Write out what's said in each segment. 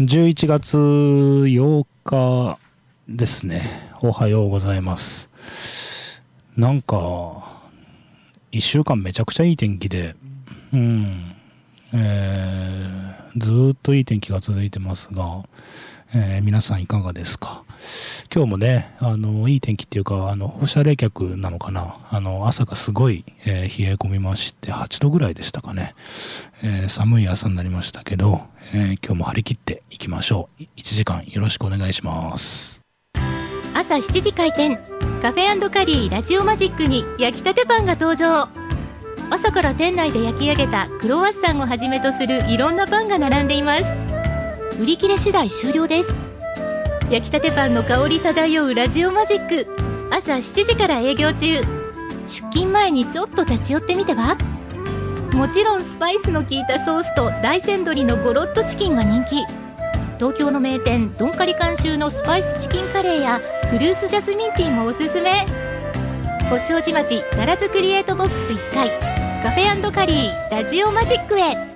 11月8日ですね。おはようございます。なんか、1週間めちゃくちゃいい天気で、うん、えー、ずっといい天気が続いてますが、えー皆さんいかがですか？今日もね、あの、いい天気っていうか、あの、放射冷却なのかなあの、朝がすごい、えー冷え込みまして、8度ぐらいでしたかね。えー寒い朝になりましたけど、えー今日も張り切っていきましょう。1時間よろしくお願いします。朝7時開店カフェカリーラジオマジックに焼きたてパンが登場朝から店内で焼き上げたクロワッサンをはじめとするいろんなパンが並んでいます売り切れ次第終了です焼きたてパンの香り漂うラジオマジック。朝7時から営業中。出勤前にちょっと立ち寄ってみては？もちろんスパイスの効いたソースと大山鶏のゴロッとチキンが人気。東京の名店ドンカリ監修のスパイスチキンカレーやフルーツジャスミンティーもおすすめ。星王子町ダラズクリエイトボックス1階。カフェカリーラジオマジックへ。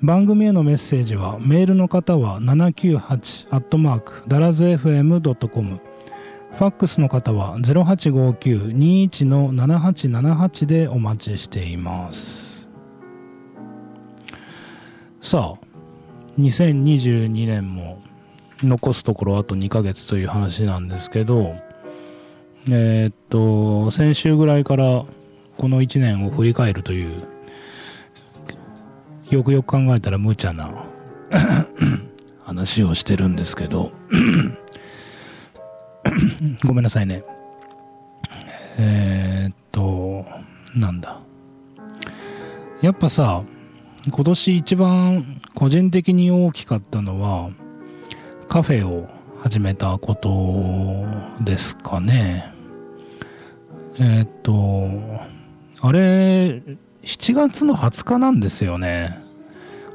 番組へのメッセージはメールの方は798ダラズ FM.com ファックスの方は0859-21の7878でお待ちしています。さあ2022年も残すところあと2ヶ月という話なんですけどえーっと先週ぐらいからこの1年を振り返るというよくよく考えたら無茶な 話をしてるんですけど ごめんなさいね。えーっとなんだ。やっぱさ今年一番個人的に大きかったのはカフェを始めたことですかね。えーっとあれ7月の20日なんですよね。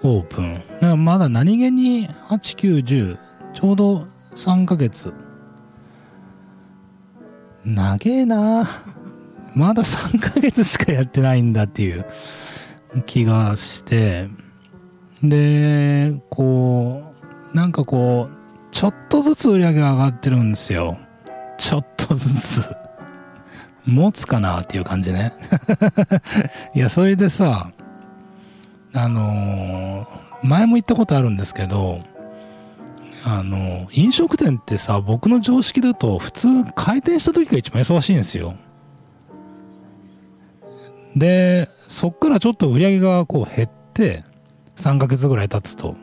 オープン。だからまだ何気に8910ちょうど3ヶ月。長えな。まだ3ヶ月しかやってないんだっていう。気がして。でこうなんかこうちょっとずつ売り上げが上がってるんですよ。ちょっとずつ。持つかなっていう感じね。いやそれでさあのー前も言ったことあるんですけどあの飲食店ってさ僕の常識だと普通開店した時が一番忙しいんですよ。でそっからちょっと売り上げがこう減って3ヶ月ぐらい経つと。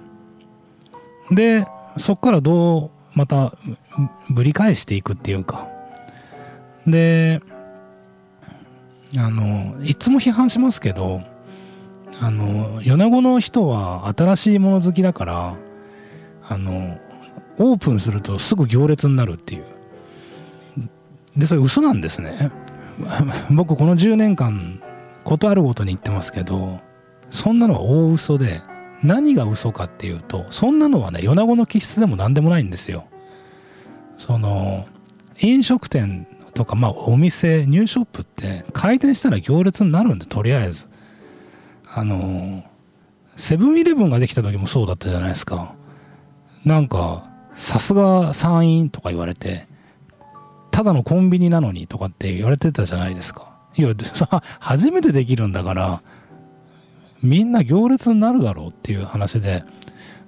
でそっからどうまたぶり返していくっていうか。であのいつも批判しますけどあの米子の人は新しいもの好きだからあのオープンするとすぐ行列になるっていう。でそれ嘘なんですね。僕この10年間ことあるごとに言ってますけどそんなのは大嘘で何が嘘かっていうとそんなのはね米子の気質でも何でもないんですよ。その飲食店とかまあお店ニューショップって開店したら行列になるんでとりあえず。あのセブンイレブンができた時もそうだったじゃないですか。なんかさすが参院とか言われてただのコンビニなのにとかって言われてたじゃないですか。いやさ 初めてできるんだからみんな行列になるだろうっていう話で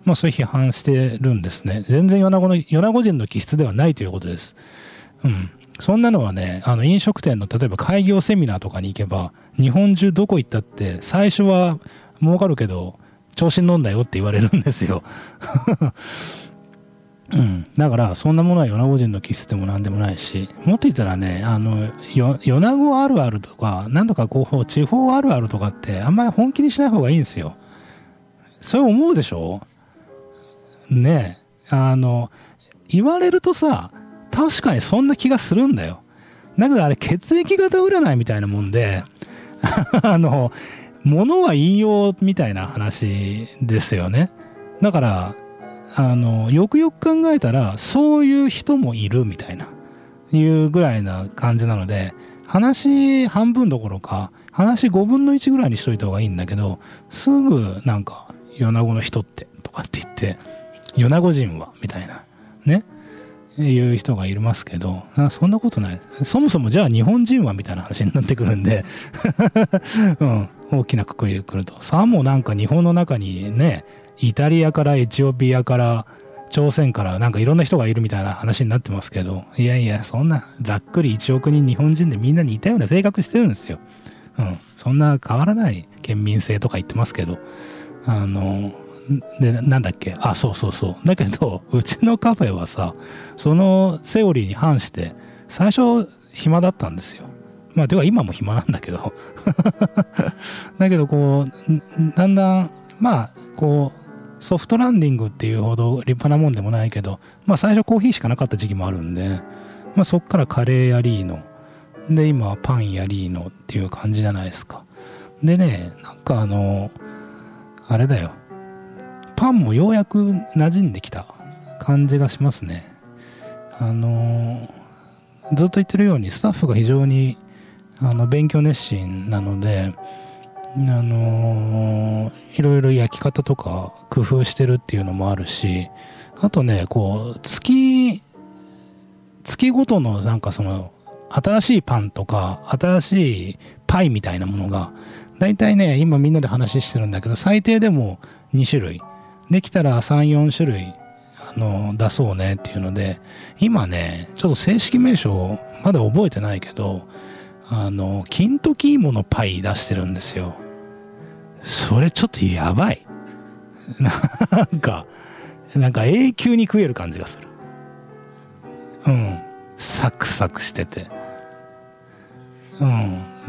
まあそういう批判してるんですね。全然米子の米子人の気質ではないということです。うん。そんなのはねあの飲食店の例えば開業セミナーとかに行けば日本中どこ行ったって最初は儲かるけど調子に乗んだよって言われるんですよ。うん、だからそんなものは米子人の気質でも何でもないしもっと言ったらねあの米子あるあるとかなんとかこう地方あるあるとかってあんまり本気にしない方がいいんですよ。それ思うでしょ？ねあの、言われるとさ、確かにそんな気がするんだよ。だけどあれ血液型占いみたいなもんで、あの、物は言いようみたいな話ですよね。だから、あの、よくよく考えたら、そういう人もいるみたいな、いうぐらいな感じなので、話半分どころか、話5分の1ぐらいにしといた方がいいんだけど、すぐなんか、米子の人ってとかって言って、米子人はみたいな、ね、いう人がいますけど、そんなことない。そもそもじゃあ日本人はみたいな話になってくるんで うん、大きなくくりでくると。さあもうなんか日本の中にね、イタリアからエチオピアから朝鮮からなんかいろんな人がいるみたいな話になってますけど、いやいや、そんなざっくり1億人日本人でみんな似たような性格してるんですよ。うん。そんな変わらない県民性とか言ってますけど、あの、で、なんだっけ？あ、そうそうそう。だけど、うちのカフェはさ、そのセオリーに反して、最初暇だったんですよ。まあ、では今も暇なんだけど。だけど、こう、だんだん、まあ、こう、ソフトランディングっていうほど立派なもんでもないけど、まあ最初コーヒーしかなかった時期もあるんで、まあそっからカレーやリーノ、で、今はパンやリーノっていう感じじゃないですか。でね、なんかあの、あれだよ。パンもようやく馴染んできた感じがしますね。あのずっと言ってるようにスタッフが非常にあの勉強熱心なので、あのいろいろ焼き方とか工夫してるっていうのもあるし、あとね、こう、月、月ごとのなんかその、新しいパンとか、新しいパイみたいなものが、大体ね、今みんなで話してるんだけど、最低でも2種類。できたら3、4種類、あの、出そうねっていうので、今ね、ちょっと正式名称、まだ覚えてないけど、あの、金時芋のパイ出してるんですよ。それちょっとやばい。なんか、なんか永久に食える感じがする。うん。サクサクしてて。う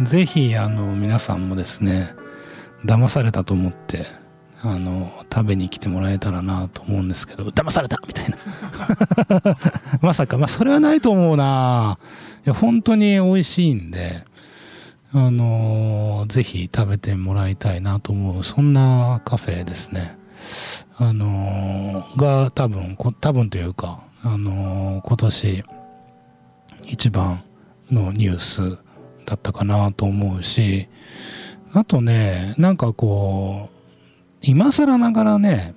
ん。ぜひ、あの、皆さんもですね、騙されたと思って、あの、食べに来てもらえたらなと思うんですけど、騙されたみたいな。まさか、まあ、それはないと思うないや、本当に美味しいんで、あのぜひ食べてもらいたいなと思う、そんなカフェですね。あのが多分、多分というか、あの今年一番のニュースだったかなと思うし、あとね、なんかこう、今更ながらね、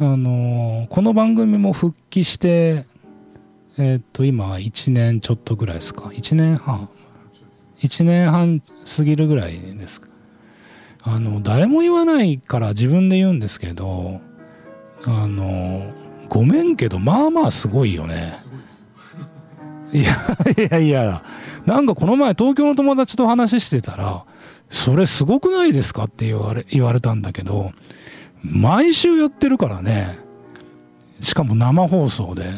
あのー、この番組も復帰して、えー、っと、今1年ちょっとぐらいですか？1年半。1年半過ぎるぐらいですか？あの、誰も言わないから自分で言うんですけど、あの、ごめんけど、まあまあすごいよね。いやいやいや、なんかこの前東京の友達と話してたら、それすごくないですかって言われ、言われたんだけど、毎週やってるからね。しかも生放送で。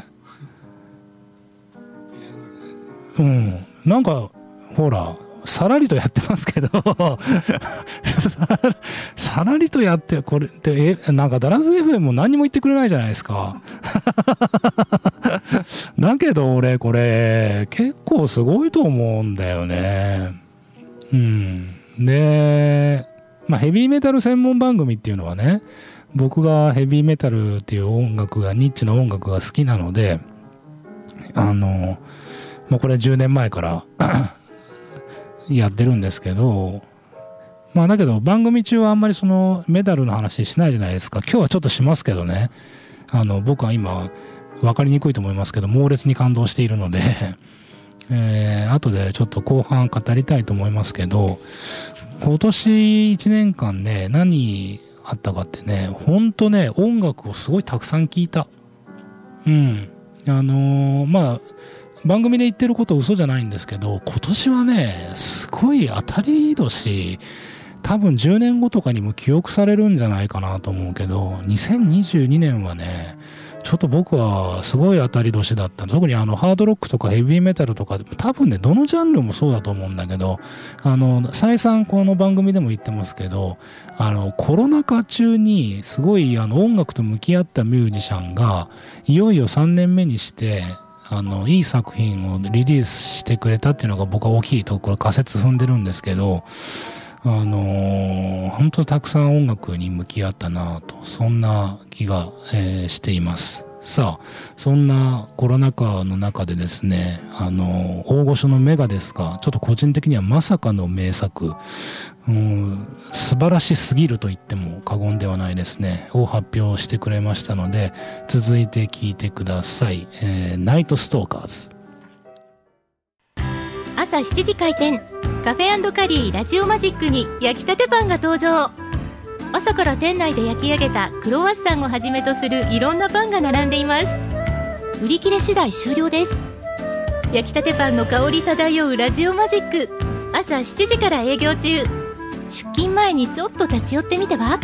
うん。なんか、ほら、さらりとやってますけど さらりとやって、これって、え、なんかダラス FM も何も言ってくれないじゃないですか。だけど俺、これ、結構すごいと思うんだよね。うん。で、まあ、ヘビーメタル専門番組っていうのはね、僕がヘビーメタルっていう音楽が、ニッチな音楽が好きなので、あの、もうこれ10年前から やってるんですけど、まあだけど番組中はあんまりそのメダルの話しないじゃないですか。今日はちょっとしますけどね。あの、僕は今、分かりにくいと思いますけど、猛烈に感動しているのでえー、後でちょっと後半語りたいと思いますけど、今年1年間ね、何あったかってね、ほんとね、音楽をすごいたくさん聴いた。うん。あのー、まあ、番組で言ってること嘘じゃないんですけど、今年はね、すごい当たり年、多分10年後とかにも記憶されるんじゃないかなと思うけど、2022年はね、ちょっと僕はすごい当たり年だった。特にあのハードロックとかヘビーメタルとか多分ねどのジャンルもそうだと思うんだけどあの再三この番組でも言ってますけどあのコロナ禍中にすごいあの音楽と向き合ったミュージシャンがいよいよ3年目にしてあのいい作品をリリースしてくれたっていうのが僕は大きいところ仮説踏んでるんですけどあのー、本当たくさん音楽に向き合ったなと、そんな気が、えー、しています。さあ、そんなコロナ禍の中でですね、あの、大御所のメガですが、ちょっと個人的にはまさかの名作、うん、素晴らしすぎると言っても過言ではないですね、を発表してくれましたので、続いて聞いてください。えー、ナイトストーカーズ。朝7時開店カフェカリーラジオマジックに焼きたてパンが登場。朝から店内で焼き上げたクロワッサンをはじめとするいろんなパンが並んでいます。売り切れ次第終了です。焼きたてパンの香り漂うラジオマジック。朝7時から営業中。出勤前にちょっと立ち寄ってみては？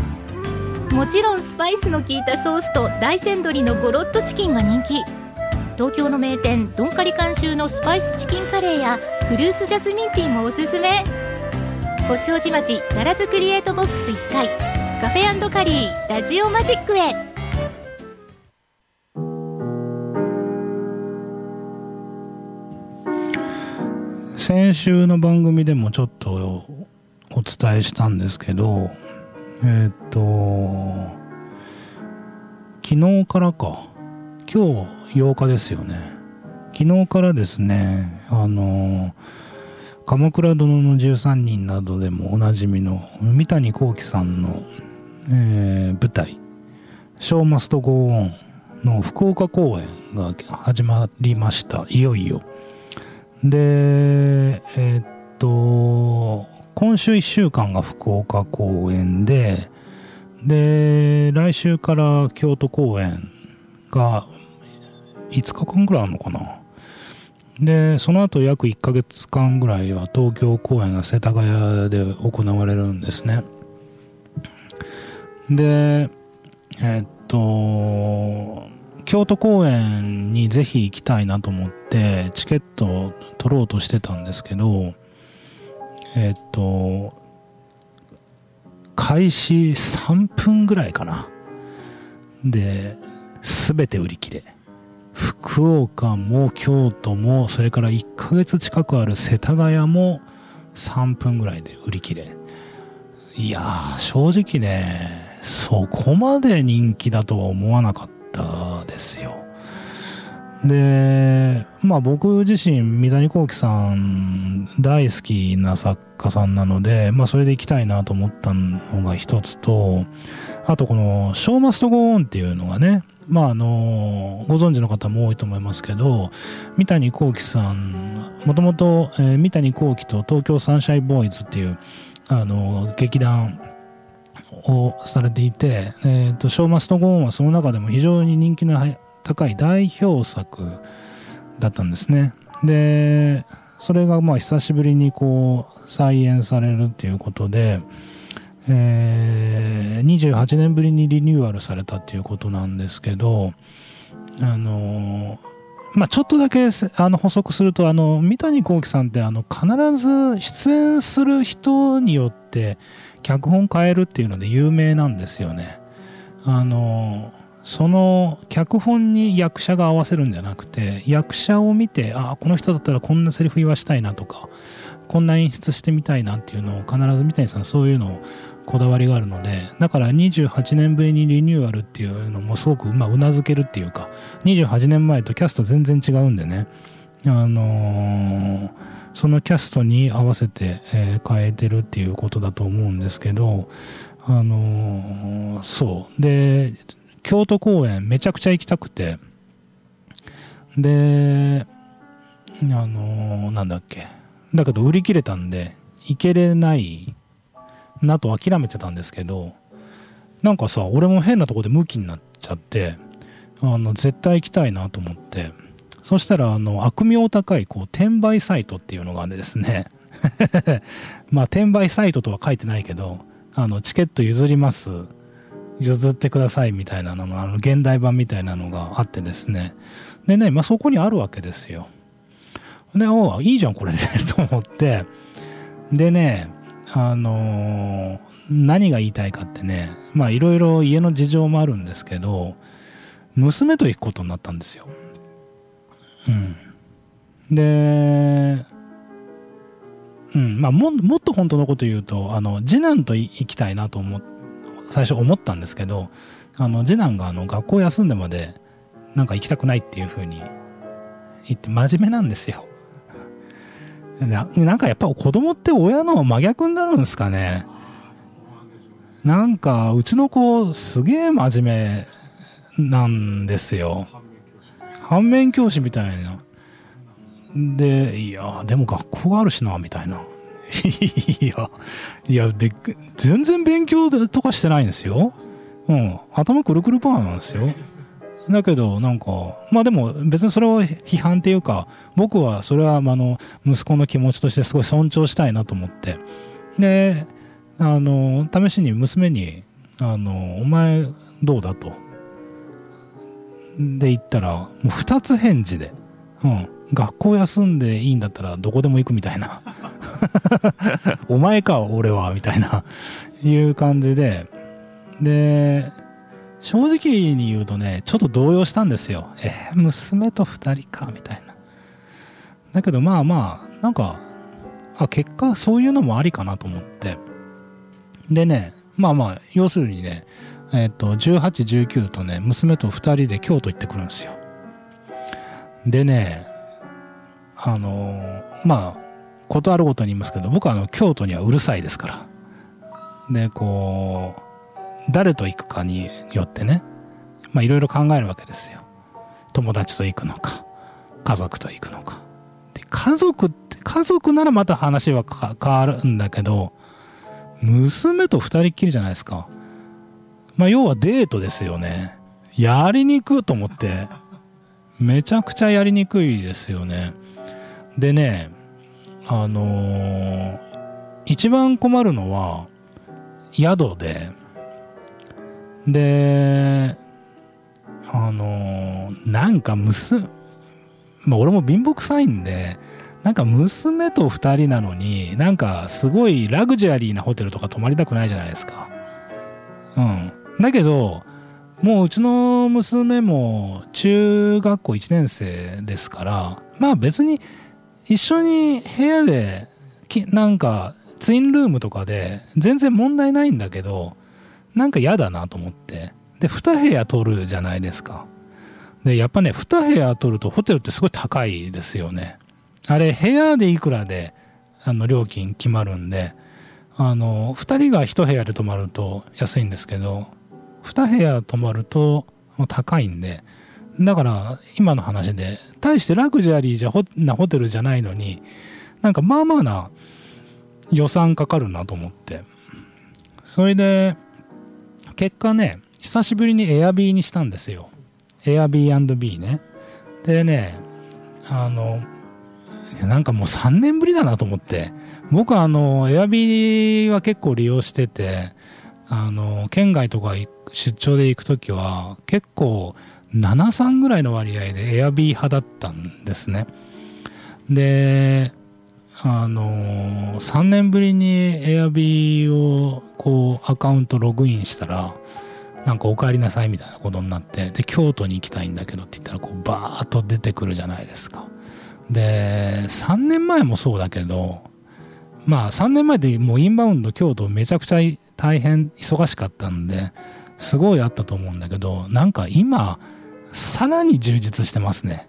もちろんスパイスの効いたソースと大山鶏のゴロッとチキンが人気。東京の名店ドンカリ監修のスパイスチキンカレーやフルーツジャスミンティーもおすすめ。星王子町奈良津クリエイトボックス1階カフェカリーラジオマジックへ。先週の番組でもちょっとお伝えしたんですけどえっ、と昨日からか。今日8日ですよね。昨日からですねあの鎌倉殿の13人などでもおなじみの三谷幸喜さんの、えー、舞台「ショーマスト・ゴー・オン」の福岡公演が始まりました。いよいよ。でえー、っと今週1週間が福岡公演でで来週から京都公演が5日間ぐらいあるのかな。でその後約1ヶ月間ぐらいは東京公演が世田谷で行われるんですね。でえっと京都公演にぜひ行きたいなと思ってチケットを取ろうとしてたんですけどえっと開始3分ぐらいかな。で全て売り切れ。福岡も京都もそれから1ヶ月近くある世田谷も3分ぐらいで売り切れ。いやー正直ねそこまで人気だとは思わなかったですよ。でまあ僕自身三谷幸喜さん大好きな作家さんなのでまあそれで行きたいなと思ったのが一つとあとこの「ショーマストゴーン」っていうのがねまああのご存知の方も多いと思いますけど三谷幸喜さんもともと三谷幸喜と東京サンシャインボーイズっていうあの劇団をされていて、えーと、ショーマストゴーンはその中でも非常に人気の高い代表作だったんですね。で、それがまあ久しぶりにこう再演されるっていうことで、えー、28年ぶりにリニューアルされたっていうことなんですけど、あのまあ、ちょっとだけあの補足するとあの三谷幸喜さんってあの必ず出演する人によって脚本変えるっていうので有名なんですよね。あのその脚本に役者が合わせるんじゃなくて役者を見てあこの人だったらこんなセリフ言わしたいなとかこんな演出してみたいなっていうのを必ず三谷さんそういうのをこだわりがあるのでだから28年ぶりにリニューアルっていうのもすごくまあうなずけるっていうか28年前とキャスト全然違うんでね。あのー、そのキャストに合わせて、えー、変えてるっていうことだと思うんですけどあのー、そう。で京都公演めちゃくちゃ行きたくて。であのー、なんだっけ。だけど売り切れたんで行けれないなと諦めてたんですけどなんかさ俺も変なとこでムキになっちゃってあの絶対行きたいなと思ってそしたらあの悪名高いこう転売サイトっていうのがですね まあ転売サイトとは書いてないけどあのチケット譲ります譲ってくださいみたいなのの、あの、現代版みたいなのがあってですね。でね、まあ、そこにあるわけですよ。で、おいいじゃん、これで と思って。でね、あの、何が言いたいかってね、まあ、いろいろ家の事情もあるんですけど、娘と行くことになったんですよ。うん。で、うん、まあも、もっと本当のこと言うと、あの、次男と行きたいなと思、最初思ったんですけど、あの、次男があの、学校休んでまで、なんか行きたくないっていうふうに言って、真面目なんですよ。ななんかやっぱ子供って親の真逆になるんですかね。なんか、うちの子、すげえ真面目なんですよ。反面教師みたいな。で、いや、でも学校があるしな、みたいな。いや、いや、で、全然勉強とかしてないんですよ。うん。頭くるくるパーなんですよ。だけど、なんか、まあでも別にそれを批判っていうか、僕はそれは、あの、息子の気持ちとしてすごい尊重したいなと思って。で、あの、試しに娘に、あの、お前どうだと。で言ったら、もう二つ返事で。うん。学校休んでいいんだったらどこでも行くみたいな お前か俺はみたいないう感じでで正直に言うとねちょっと動揺したんですよ。えー、娘と2人かみたいな。だけどまあまあなんかあ結果そういうのもありかなと思って。でねまあまあ要するにねえっ、ー、と1819とね娘と2人で京都行ってくるんですよ。でねあのまあことあるごとに言いますけど僕はあの京都にはうるさいですから。でこう誰と行くかによってねまあいろいろ考えるわけですよ。友達と行くのか家族と行くのか。で家族って家族ならまた話は変わるんだけど娘と二人っきりじゃないですか。まあ要はデートですよね。やりにくいと思ってめちゃくちゃやりにくいですよね。でね、あのー、一番困るのは、宿で、で、あのー、なんか娘、まあ俺も貧乏くさいんで、なんか娘と二人なのに、なんかすごいラグジュアリーなホテルとか泊まりたくないじゃないですか。うん。だけど、もううちの娘も中学校1年生ですから、まあ別に一緒に部屋でなんかツインルームとかで全然問題ないんだけどなんか嫌だなと思って。で2部屋取るじゃないですか。でやっぱね2部屋取るとホテルってすごい高いですよね。あれ部屋でいくらであの料金決まるんであの2人が1部屋で泊まると安いんですけど2部屋泊まると高いんで。だから今の話で大してラグジュアリーじゃなホテルじゃないのになんかまあまあな予算かかるなと思って。それで結果ね久しぶりにエアビーにしたんですよ。エアビー &B ね。でねあのなんかもう3年ぶりだなと思って。僕はあのエアビーは結構利用しててあの県外とか出張で行く時は結構73ぐらいの割合でエアビー派だったんですね。で、あの3年ぶりにエアビーをこうアカウントログインしたら、なんかお帰りなさいみたいなことになって、で、京都に行きたいんだけどって言ったら、こうバーッと出てくるじゃないですか。で、3年前もそうだけど、まあ3年前でもうインバウンド京都めちゃくちゃ大変忙しかったんで、すごいあったと思うんだけど、なんか今、さらに充実してますね。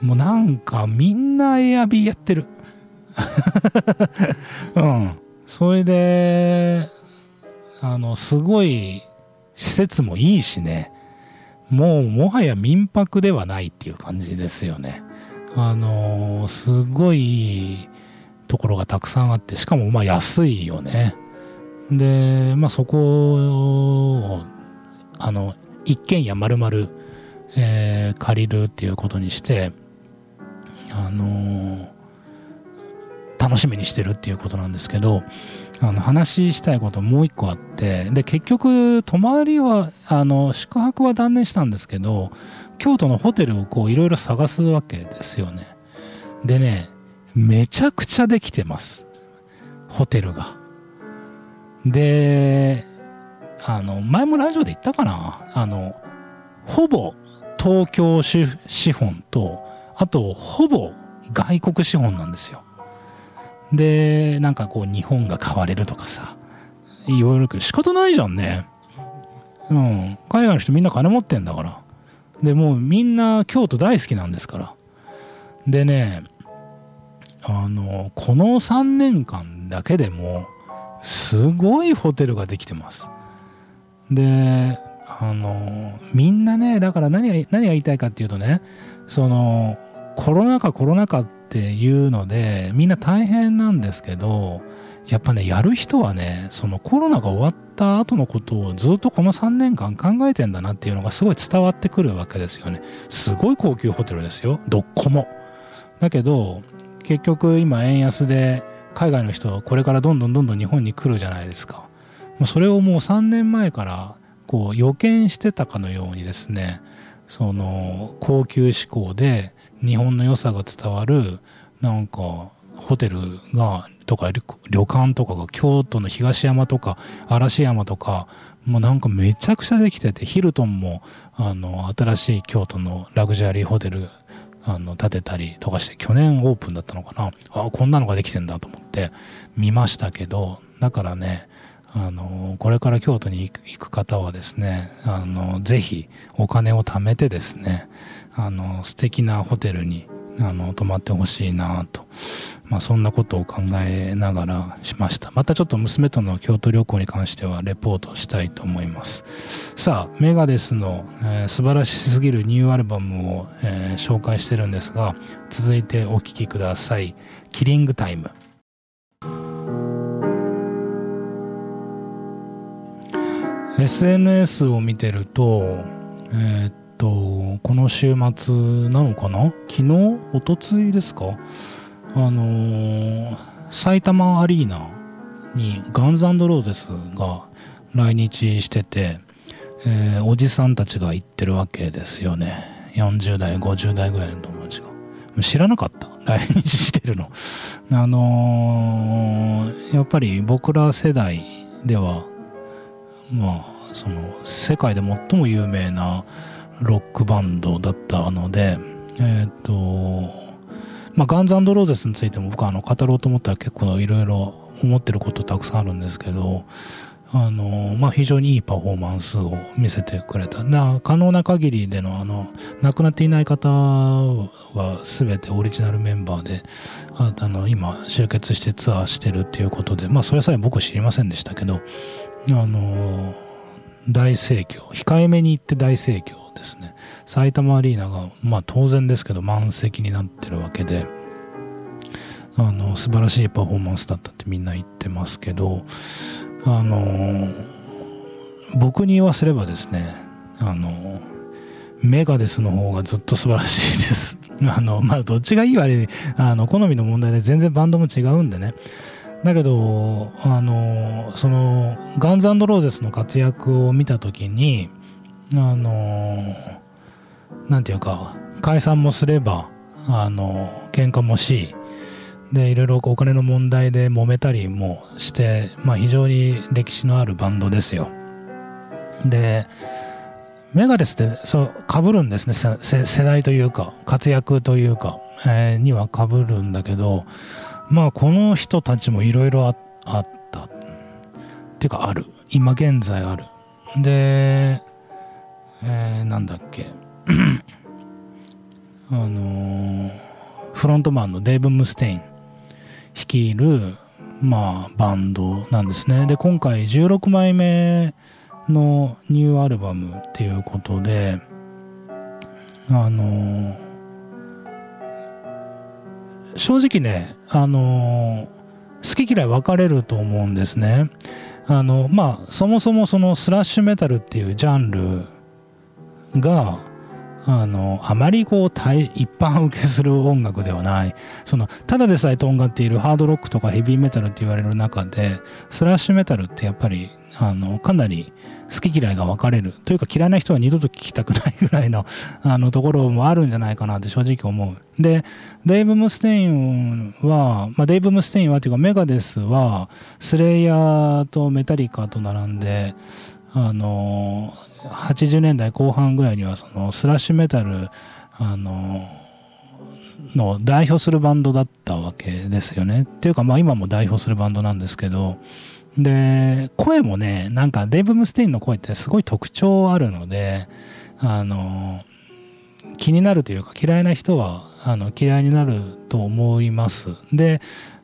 もうなんかみんなエアビーやってる。うん。それで、あの、すごい施設もいいしね。もうもはや民泊ではないっていう感じですよね。あの、すごいところがたくさんあって、しかもまあ安いよね。で、まあそこを、あの、一軒家丸々えー、借りるっていうことにして、あの、楽しみにしてるっていうことなんですけど、あの、話したいこともう一個あって、で、結局、泊まりは、あの、宿泊は断念したんですけど、京都のホテルをこう、いろいろ探すわけですよね。でね、めちゃくちゃできてます。ホテルが。で、あの、前もラジオで言ったかな？あの、ほぼ東京資本と、あと、ほぼ外国資本なんですよ。で、なんかこう、日本が買われるとかさ、言われるけど、仕方ないじゃんね。うん。海外の人みんな金持ってんだから。で、もうみんな京都大好きなんですから。でね、あの、この3年間だけでも、すごいホテルができてます。で、あの、みんなね、だから何が、何が言いたいかっていうとね、その、コロナ禍コロナ禍ってっていうので、みんな大変なんですけど、やっぱね、やる人はね、そのコロナが終わった後のことをずっとこの3年間考えてんだなっていうのがすごい伝わってくるわけですよね。すごい高級ホテルですよ。どっこも。だけど、結局今円安で海外の人これからどんどんどんどん日本に来るじゃないですか。それをもう3年前からこう予見してたかのようにですねその高級志向で日本の良さが伝わるなんかホテルがとか旅館とかが京都の東山とか嵐山とかもうなんかめちゃくちゃできててヒルトンもあの新しい京都のラグジュアリーホテルあの建てたりとかして去年オープンだったのかな。あこんなのができてんだと思って見ましたけどだからねあのこれから京都に行く方はですねあのぜひお金を貯めてですねあの素敵なホテルにあの泊まってほしいなと、まあ、そんなことを考えながらしました。またちょっと娘との京都旅行に関してはレポートしたいと思います。さあメガデスの、えー、素晴らしすぎるニューアルバムを、えー、紹介してるんですが続いてお聴きください「キリングタイム」SNS を見てると、えー、っと、この週末なのかな？昨日？おとついですか？あのー、埼玉アリーナにガンズローゼスが来日してて、えー、おじさんたちが行ってるわけですよね。40代、50代ぐらいの友達が。知らなかった？来日してるの。あのー、やっぱり僕ら世代ではまあその世界で最も有名なロックバンドだったのでえっ、ー、とまあガンズローゼスについても僕はあの語ろうと思ったら結構いろいろ思ってることたくさんあるんですけどあの、まあ、非常にいいパフォーマンスを見せてくれた。な可能な限りでの、あの、亡くなっていない方は全てオリジナルメンバーで、ああの、今、集結してツアーしてるっていうことで、まあ、それさえ僕知りませんでしたけど、あの大盛況控えめに言って大盛況ですね。埼玉アリーナがまあ当然ですけど満席になってるわけであの素晴らしいパフォーマンスだったってみんな言ってますけどあの僕に言わせればですねあのメガデスの方がずっと素晴らしいです。あのまあどっちがいい悪いあの好みの問題で全然バンドも違うんでね。だけど、あの、その、ガンズローゼスの活躍を見たときに、あの、なんていうか、解散もすれば、あの、喧嘩もし、で、いろいろお金の問題で揉めたりもして、まあ非常に歴史のあるバンドですよ。で、メガデスってそう被るんですね。世代というか活躍というか、えー、には被るんだけどまあこの人たちもいろいろあった。っていうかある。今現在ある。で、えー、なんだっけ。あのー、フロントマンのデーブ・ムステイン。率いるまあバンドなんですね。で今回16枚目のニューアルバムっていうことであのー正直ね、あの、好き嫌い分かれると思うんですね。あの、まあ、そもそもそのスラッシュメタルっていうジャンルが、あの、あまりこう、一般受けする音楽ではない。その、ただでさえとんがっているハードロックとかヘビーメタルって言われる中で、スラッシュメタルってやっぱり、あの、かなり好き嫌いが分かれる。というか嫌いな人は二度と聞きたくないぐらいの、あの、ところもあるんじゃないかなって正直思う。で、デイブ・ムステインは、まあ、デイブ・ムステインはっていうかメガデスは、スレイヤーとメタリカと並んで、あの、80年代後半ぐらいにはそのスラッシュメタル、あの、の代表するバンドだったわけですよね。っていうかまあ今も代表するバンドなんですけど、で、声もね、なんかデイブ・ムステインの声ってすごい特徴あるので、あの、気になるというか嫌いな人はあの嫌いになると思います。で、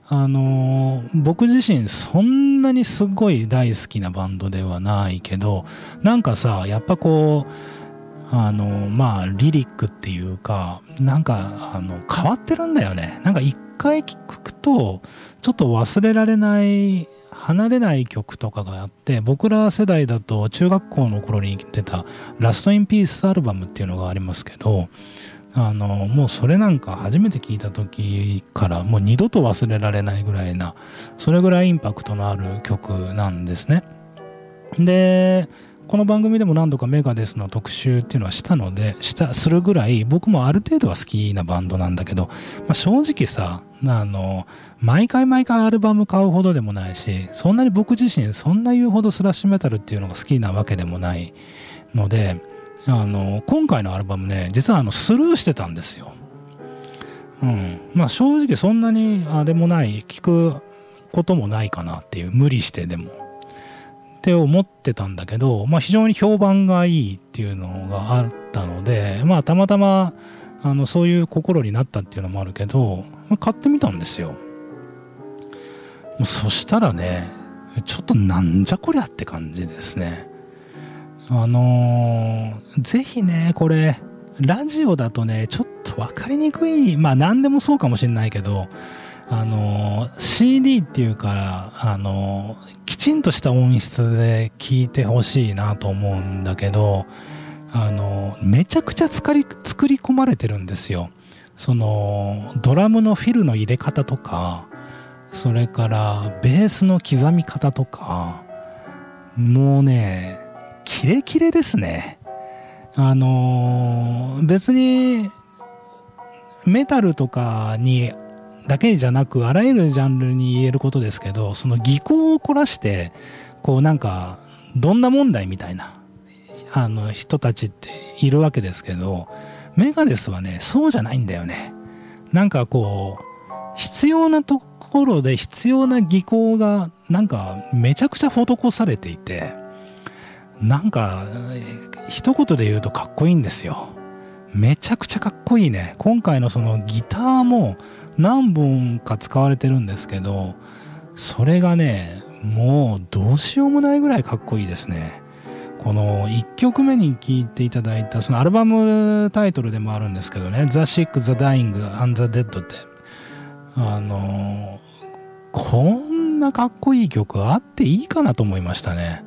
あの僕自身そんなにすごい大好きなバンドではないけどなんかさやっぱこうあのまあリリックっていうかなんかあの変わってるんだよね。なんか一回聴くとちょっと忘れられない離れない曲とかがあって僕ら世代だと中学校の頃に出た「ラスト・イン・ピース」アルバムっていうのがありますけどあのもうそれなんか初めて聞いた時からもう二度と忘れられないぐらいなそれぐらいインパクトのある曲なんですね。でこの番組でも何度かメガデスの特集っていうのはしたのでしたするぐらい僕もある程度は好きなバンドなんだけど、まあ、正直さあの毎回毎回アルバム買うほどでもないしそんなに僕自身そんな言うほどスラッシュメタルっていうのが好きなわけでもないのであの今回のアルバムね実はあのスルーしてたんですよ。うん、まあ正直そんなにあれもない聞くこともないかなっていう無理してでも。って思ってたんだけど、まあ、非常に評判がいいっていうのがあったのでまあたまたまあのそういう心になったっていうのもあるけどまあ買ってみたんですよ。そしたらねちょっとなんじゃこりゃって感じですね。あのー、ぜひね、これ、ラジオだとね、ちょっと分かりにくい、まあ何でもそうかもしれないけど、あのー、CD っていうから、あのー、きちんとした音質で聴いてほしいなと思うんだけど、あの、めちゃくちゃ作り、作り込まれてるんですよ。その、ドラムのフィルの入れ方とか、それからベースの刻み方とか、もうね、キレキレですね。あのー、別に、メタルとかにだけじゃなく、あらゆるジャンルに言えることですけど、その技巧を凝らして、こうなんか、どんな問題みたいな、あの人たちっているわけですけど、メガデスはね、そうじゃないんだよね。なんかこう、必要なところで必要な技巧が、なんかめちゃくちゃ施されていて、なんか、一言で言うとかっこいいんですよ。めちゃくちゃかっこいいね。今回のそのギターも何本か使われてるんですけど、それがね、もうどうしようもないぐらいかっこいいですね。この1曲目に聴いていただいた、そのアルバムタイトルでもあるんですけどね、The Sick, The Dying, and the Dead って、あの、こんなかっこいい曲あっていいかなと思いましたね。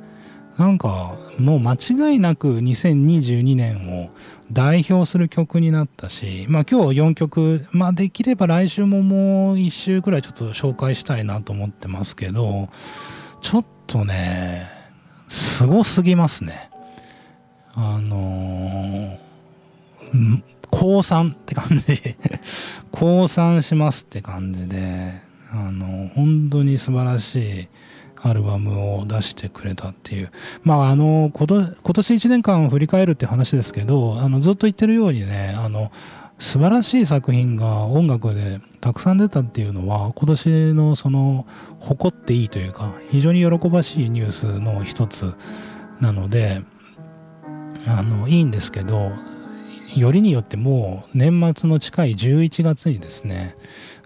なんかもう間違いなく2022年を代表する曲になったし、まあ今日4曲、まあできれば来週ももう1週くらいちょっと紹介したいなと思ってますけど、ちょっとね、すすぎますね。あのー、降参って感じ。降参しますって感じで、あの、本当に素晴らしいアルバムを出してくれたっていう。まあ、あの、今年1年間を振り返るって話ですけど、あの、ずっと言ってるようにね、あの、素晴らしい作品が音楽でたくさん出たっていうのは、今年のその、誇っていいというか、非常に喜ばしいニュースの一つなので、あの、いいんですけど、よりによってもう年末の近い11月にですね、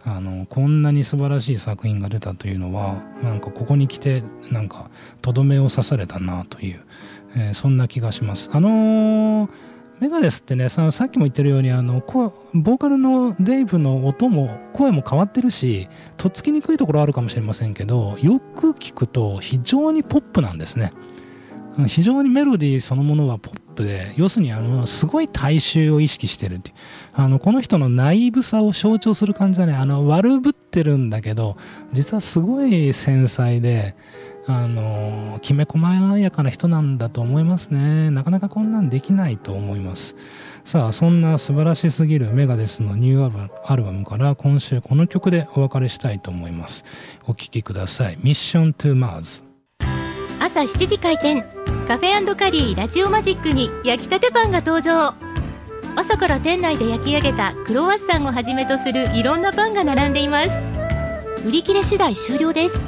あのこんなに素晴らしい作品が出たというのはなんかここに来てなんかとどめを刺されたなという、えー、そんな気がします。あのー、メガデスってねさっきも言ってるようにあのボーカルのデイブの音も声も変わってるしとっつきにくいところあるかもしれませんけどよく聞くと非常にポップなんですね。非常にメロディーそのものはポップで要するにあのすごい大衆を意識してるっていう。あのこの人のナイーブさを象徴する感じだねあの悪ぶってるんだけど実はすごい繊細であのきめ細やかな人なんだと思いますね。なかなかこんなんできないと思います。さあそんな素晴らしすぎるメガデスのニューアルバムから今週この曲でお別れしたいと思います。お聴きください。ミッショントゥマーズ朝7時開店。カフェカリーラジオマジックに焼きたてパンが登場。朝から店内で焼き上げたクロワッサンをはじめとするいろんなパンが並んでいます。売り切れ次第終了です。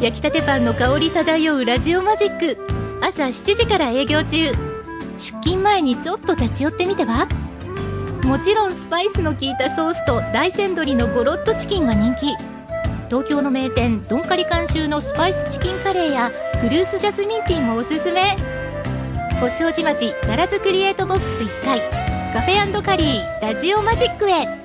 焼きたてパンの香り漂うラジオマジック。朝7時から営業中。出勤前にちょっと立ち寄ってみては？もちろんスパイスの効いたソースと大山鶏のゴロッとチキンが人気。東京の名店ドンカリ監修のスパイスチキンカレーやフルーツジャスミンティーもおすすめ。星王子町奈良津クリエイトボックス1階カフェカリーラジオマジックへ。